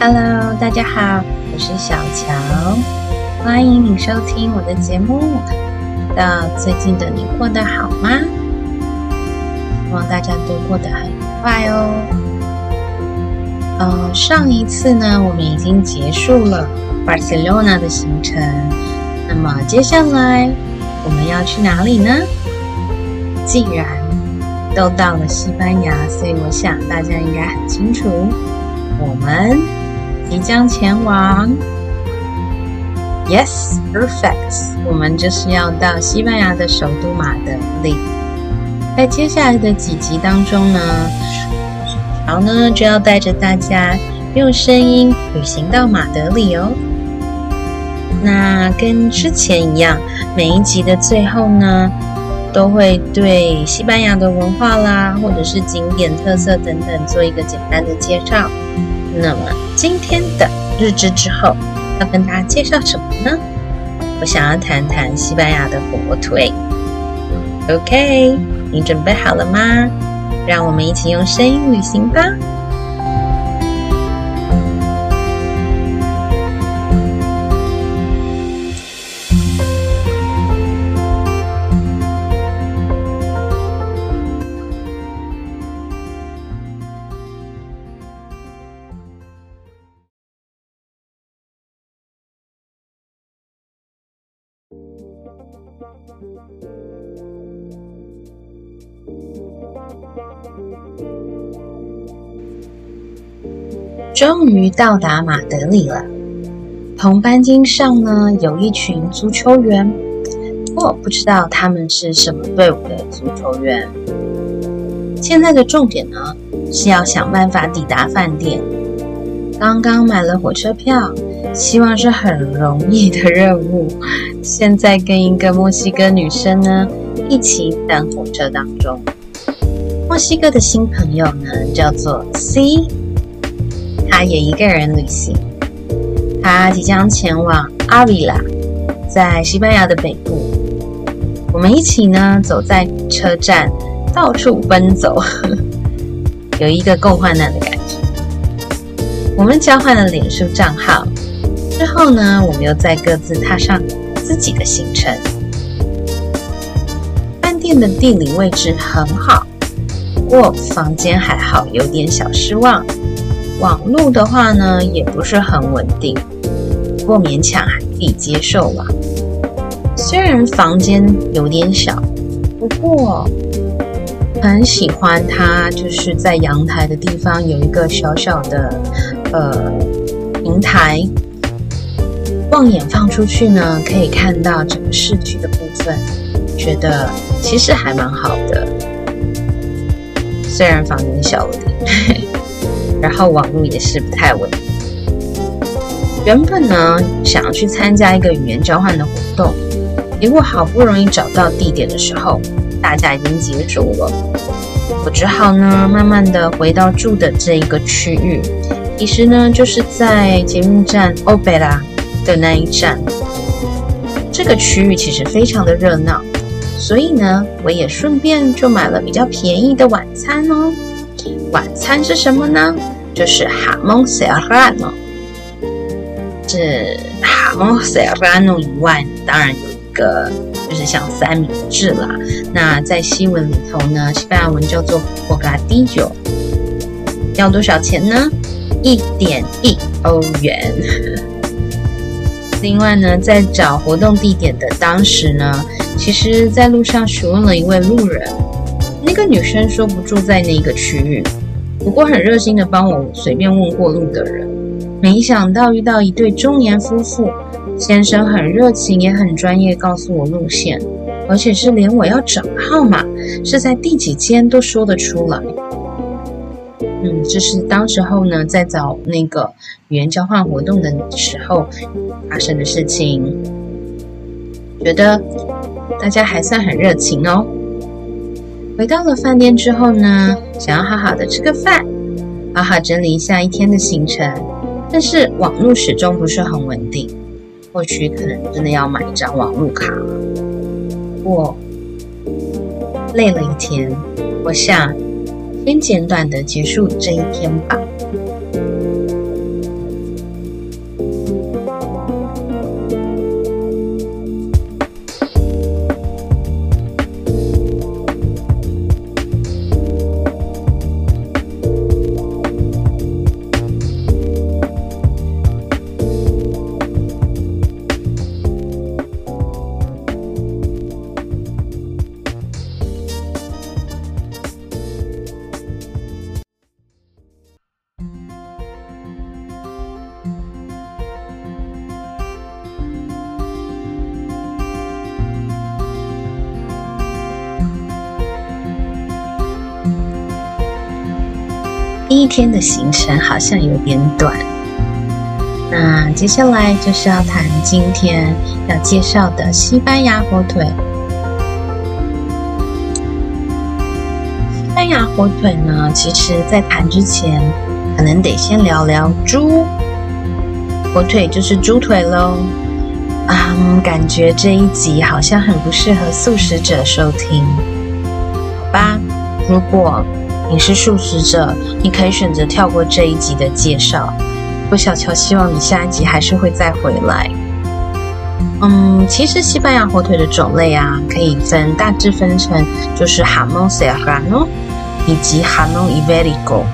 Hello，大家好，我是小乔，欢迎你收听我的节目。到最近的你过得好吗？希望大家都过得很愉快哦。呃，上一次呢，我们已经结束了巴塞罗那的行程，那么接下来我们要去哪里呢？既然都到了西班牙，所以我想大家应该很清楚，我们。即将前往，Yes, perfect。我们就是要到西班牙的首都马德里。在接下来的几集当中呢，然后呢就要带着大家用声音旅行到马德里哦。那跟之前一样，每一集的最后呢，都会对西班牙的文化啦，或者是景点特色等等做一个简单的介绍。那么今天的日志之后要跟大家介绍什么呢？我想要谈谈西班牙的火腿。OK，你准备好了吗？让我们一起用声音旅行吧。终于到达马德里了。同班机上呢，有一群足球员，我不知道他们是什么队伍的足球员。现在的重点呢，是要想办法抵达饭店。刚刚买了火车票，希望是很容易的任务。现在跟一个墨西哥女生呢，一起等火车当中。墨西哥的新朋友呢，叫做 C。他也一个人旅行，他即将前往阿维拉，在西班牙的北部。我们一起呢走在车站，到处奔走，有一个共患难的感觉。我们交换了脸书账号之后呢，我们又再各自踏上自己的行程。饭店的地理位置很好，不过房间还好，有点小失望。网路的话呢，也不是很稳定，不过勉强还可以接受吧。虽然房间有点小，不过很喜欢它，就是在阳台的地方有一个小小的呃平台，望眼放出去呢，可以看到整个市区的部分，觉得其实还蛮好的。虽然房间小了点。然后网络也是不太稳。原本呢，想要去参加一个语言交换的活动，结果好不容易找到地点的时候，大家已经结束了。我只好呢，慢慢的回到住的这一个区域，其实呢，就是在捷运站欧贝拉的那一站。这个区域其实非常的热闹，所以呢，我也顺便就买了比较便宜的晚餐哦。晚餐是什么呢？就是哈蒙塞拉诺。这哈蒙塞拉诺以外，当然有一个就是像三明治啦。那在西文里头呢，西班牙文叫做博嘎迪酒。要多少钱呢？一点一欧元。另外呢，在找活动地点的当时呢，其实在路上询问了一位路人。那个女生说不住在那个区域，不过很热心的帮我随便问过路的人。没想到遇到一对中年夫妇，先生很热情也很专业，告诉我路线，而且是连我要找号码是在第几间都说得出来。嗯，这是当时候呢在找那个语言交换活动的时候发生的事情，觉得大家还算很热情哦。回到了饭店之后呢，想要好好的吃个饭，好好整理一下一天的行程，但是网络始终不是很稳定，或许可能真的要买一张网络卡了。我累了一天，我想先简短的结束这一天吧。一天的行程好像有点短。那接下来就是要谈今天要介绍的西班牙火腿。西班牙火腿呢，其实在谈之前，可能得先聊聊猪。火腿就是猪腿喽。啊、感觉这一集好像很不适合素食者收听，好吧？如果你是素食者，你可以选择跳过这一集的介绍。不小乔希望你下一集还是会再回来。嗯，其实西班牙火腿的种类啊，可以分大致分成就是 Jamón Serrano 以及 Jamón Ibérico。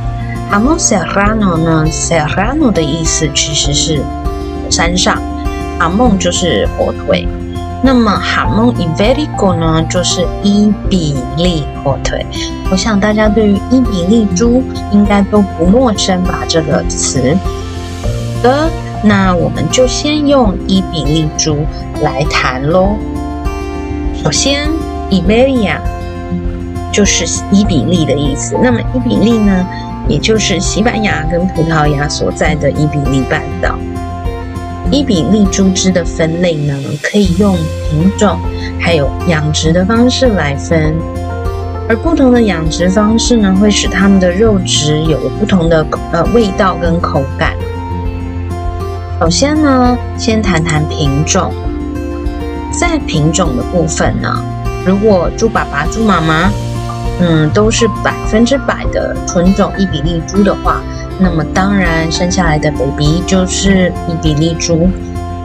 Jamón Serrano 呢，Serrano 的意思其实是山上。Jamón 就是火腿，那么 Hamon Ibérico 呢，就是伊比利火腿。我想大家对于伊比利猪应该都不陌生吧？这个词。好的，那我们就先用伊比利猪来谈喽。首先，Iberia 就是伊比利的意思。那么伊比利呢，也就是西班牙跟葡萄牙所在的伊比利半岛。伊比利猪只的分类呢，可以用品种还有养殖的方式来分，而不同的养殖方式呢，会使它们的肉质有不同的呃味道跟口感。首先呢，先谈谈品种，在品种的部分呢，如果猪爸爸、猪妈妈，嗯，都是百分之百的纯种伊比利猪的话。那么当然，生下来的 baby 就是伊比利猪。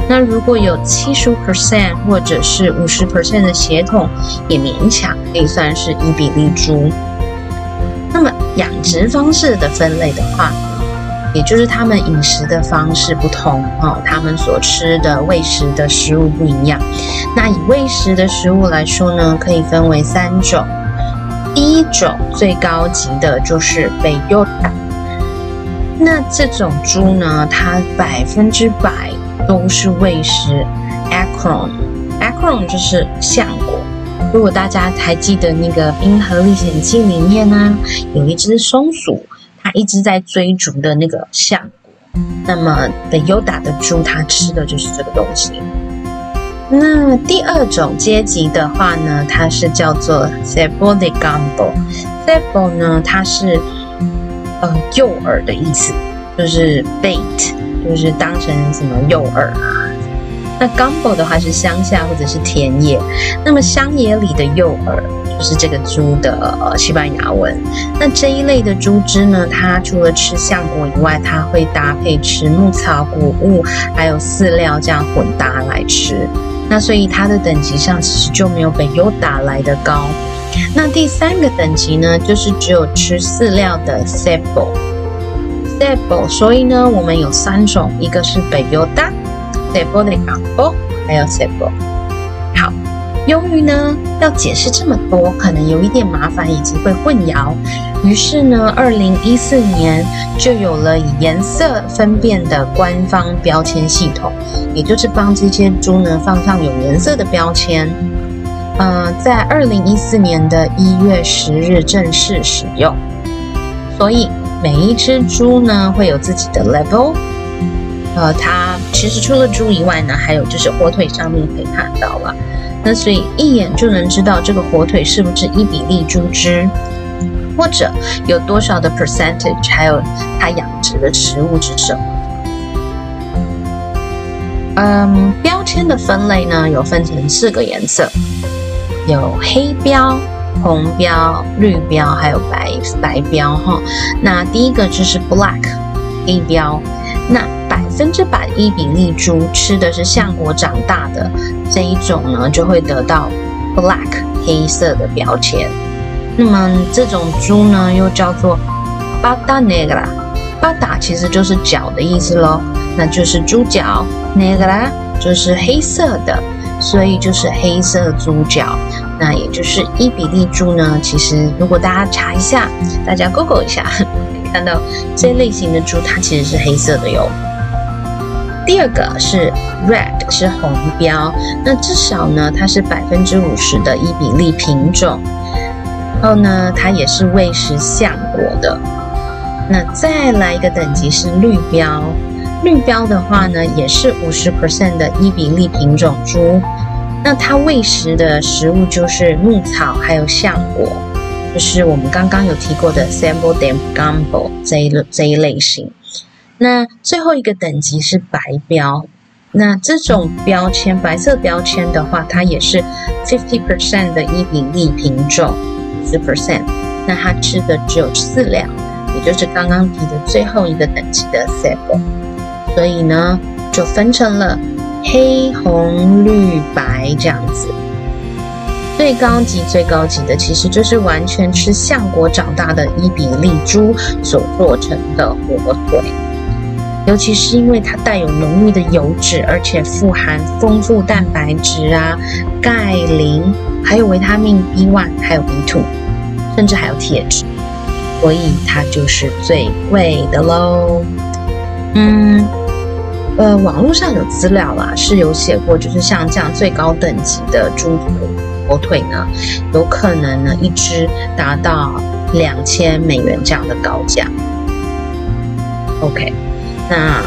那如果有七十五 percent 或者是五十 percent 的血统，也勉强可以算是伊比利猪。那么养殖方式的分类的话，也就是他们饮食的方式不同哦，他们所吃的喂食的食物不一样。那以喂食的食物来说呢，可以分为三种。第一种最高级的就是 Bellota。那这种猪呢，它百分之百都是喂食 acorn，acorn 就是橡果。如果大家还记得那个《冰河历险记》里面呢、有一只松鼠，它一直在追逐的那个橡果。那么 Bellota 的猪，它吃的就是这个东西。那第二种阶级的话呢，它是叫做 Cebo de Campo，Cebo 呢，它是。呃，诱饵的意思就是 bait，就是当成什么诱饵啊。那 gumbo 的话是乡下或者是田野，那么乡野里的诱饵就是这个猪的呃西班牙文。那这一类的猪只呢，它除了吃橡果以外，它会搭配吃牧草、谷物还有饲料这样混搭来吃。那所以它的等级上其实就没有北优达来的高。那第三个等级呢，就是只有吃饲料的 Cebo，Cebo。所以呢，我们有三种，一个是 Bellota，Cebo de Campo，还有 Cebo。好，由于呢要解释这么多，可能有一点麻烦以及会混淆，于是呢，二零一四年就有了以颜色分辨的官方标签系统，也就是帮这些猪呢放上有颜色的标签。呃，在二零一四年的一月十日正式使用，所以每一只猪呢会有自己的 level。呃，它其实除了猪以外呢，还有就是火腿上面可以看到了，那所以一眼就能知道这个火腿是不是伊比利猪只，或者有多少的 percentage，还有它养殖的食物是什么。嗯，标签的分类呢有分成四个颜色。有黑标、红标、绿标，还有白白标哈。那第一个就是 black 黑标，那百分之百伊比利猪吃的是橡果长大的这一种呢，就会得到 black 黑色的标签。那么这种猪呢，又叫做 pata negra，pata 其实就是脚的意思喽，那就是猪脚，negra 就是黑色的。所以就是黑色猪脚，那也就是伊比利猪呢。其实如果大家查一下，大家 Google 一下，看到这类型的猪它其实是黑色的哟。第二个是 red，是红标，那至少呢它是百分之五十的伊比利品种，然后呢它也是喂食橡果的。那再来一个等级是绿标，绿标的话呢，也是五十 percent 的伊比利品种猪。那它喂食的食物就是牧草，还有橡果，就是我们刚刚有提过的 Sembo de Campo 这一这一类型。那最后一个等级是白标，那这种标签白色标签的话，它也是 fifty percent 的伊比利品种，十 percent。那它吃的只有饲料，也就是刚刚提的最后一个等级的 sambo。所以呢，就分成了。黑红绿白这样子，最高级最高级的其实就是完全吃橡果长大的伊比利猪所做成的火腿，尤其是因为它带有浓郁的油脂，而且富含丰富蛋白质啊、钙、磷，还有维他命 B1，还有 B2，甚至还有铁质，所以它就是最贵的喽。嗯。呃，网络上有资料啦，是有写过，就是像这样最高等级的猪腿、火腿呢，有可能呢一只达到两千美元这样的高价。OK，那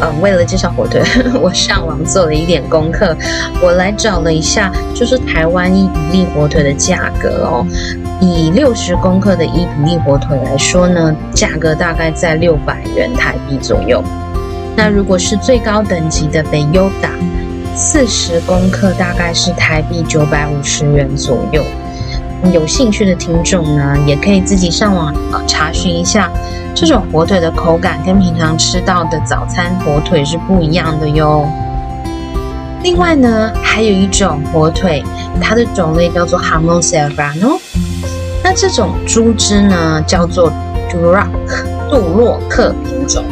呃，为了介绍火腿，我上网做了一点功课，我来找了一下，就是台湾伊比利火腿的价格哦。以六十公克的伊比利火腿来说呢，价格大概在六百元台币左右。那如果是最高等级的北优达，四十公克大概是台币九百五十元左右。有兴趣的听众呢，也可以自己上网查询一下，这种火腿的口感跟平常吃到的早餐火腿是不一样的哟。另外呢，还有一种火腿，它的种类叫做 Jamón Serrano。那这种猪只呢，叫做 Duroc 杜洛克品种。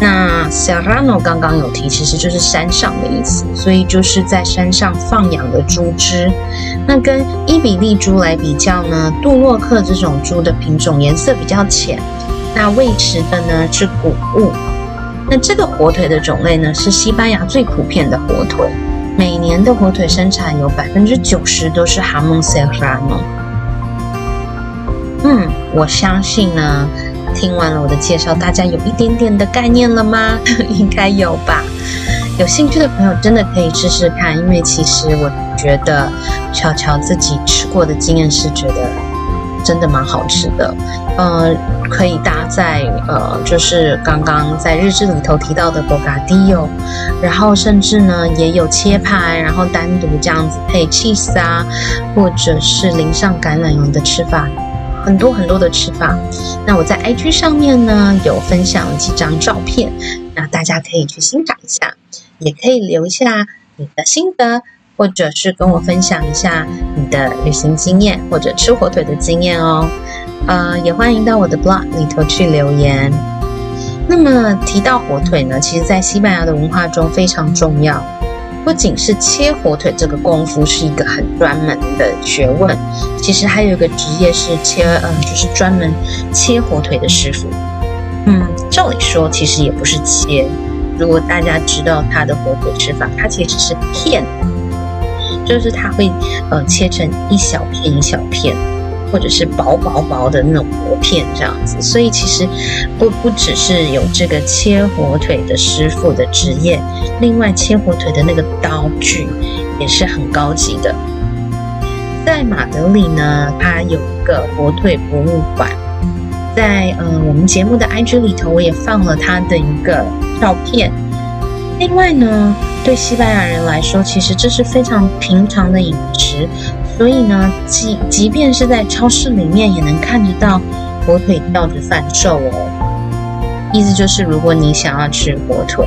那 Serrano 刚刚有提，其实就是山上的意思，所以就是在山上放养的猪只。那跟伊比利猪来比较呢，杜洛克这种猪的品种颜色比较浅，那喂食的呢是谷物。那这个火腿的种类呢是西班牙最普遍的火腿，每年的火腿生产有百分之九十都是 Jamón Serrano。嗯，我相信呢。听完了我的介绍，大家有一点点的概念了吗？应该有吧。有兴趣的朋友真的可以试试看，因为其实我觉得乔乔自己吃过的经验是觉得真的蛮好吃的。呃，可以搭在呃，就是刚刚在日志里头提到的 b o g a d i o 然后甚至呢也有切盘，然后单独这样子配 cheese 啊，或者是淋上橄榄油的吃法。很多很多的吃法，那我在 IG 上面呢有分享了几张照片，那大家可以去欣赏一下，也可以留下你的心得，或者是跟我分享一下你的旅行经验或者吃火腿的经验哦。呃，也欢迎到我的 blog 里头去留言。那么提到火腿呢，其实在西班牙的文化中非常重要。不仅是切火腿这个功夫是一个很专门的学问，其实还有一个职业是切，嗯，就是专门切火腿的师傅。嗯，照理说其实也不是切，如果大家知道他的火腿吃法，它其实是片，就是他会呃切成一小片一小片。或者是薄薄薄的那种薄片这样子，所以其实不不只是有这个切火腿的师傅的职业，另外切火腿的那个刀具也是很高级的。在马德里呢，它有一个火腿博物馆，在呃我们节目的 IG 里头，我也放了它的一个照片。另外呢，对西班牙人来说，其实这是非常平常的饮食。所以呢，即即便是在超市里面，也能看得到火腿吊着贩售哦。意思就是，如果你想要吃火腿，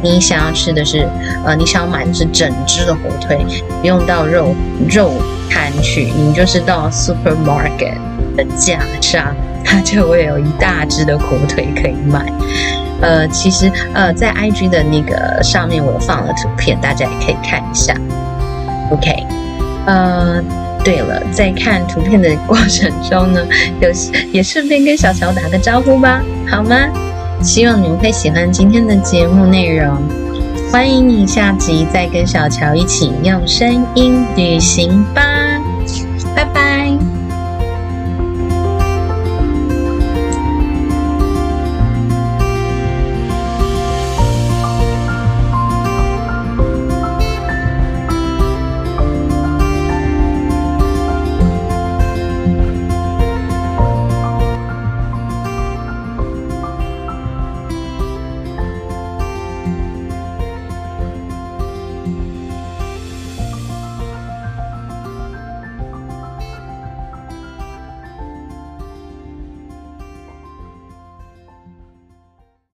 你想要吃的是，呃，你想要买的是整只的火腿，不用到肉肉摊去，你就是到 supermarket 的架上，它就会有一大只的火腿可以买。呃，其实呃，在 IG 的那个上面，我放了图片，大家也可以看一下。OK。呃，对了，在看图片的过程中呢，有也顺便跟小乔打个招呼吧，好吗？希望你们会喜欢今天的节目内容，欢迎你下集再跟小乔一起用声音旅行吧，拜拜。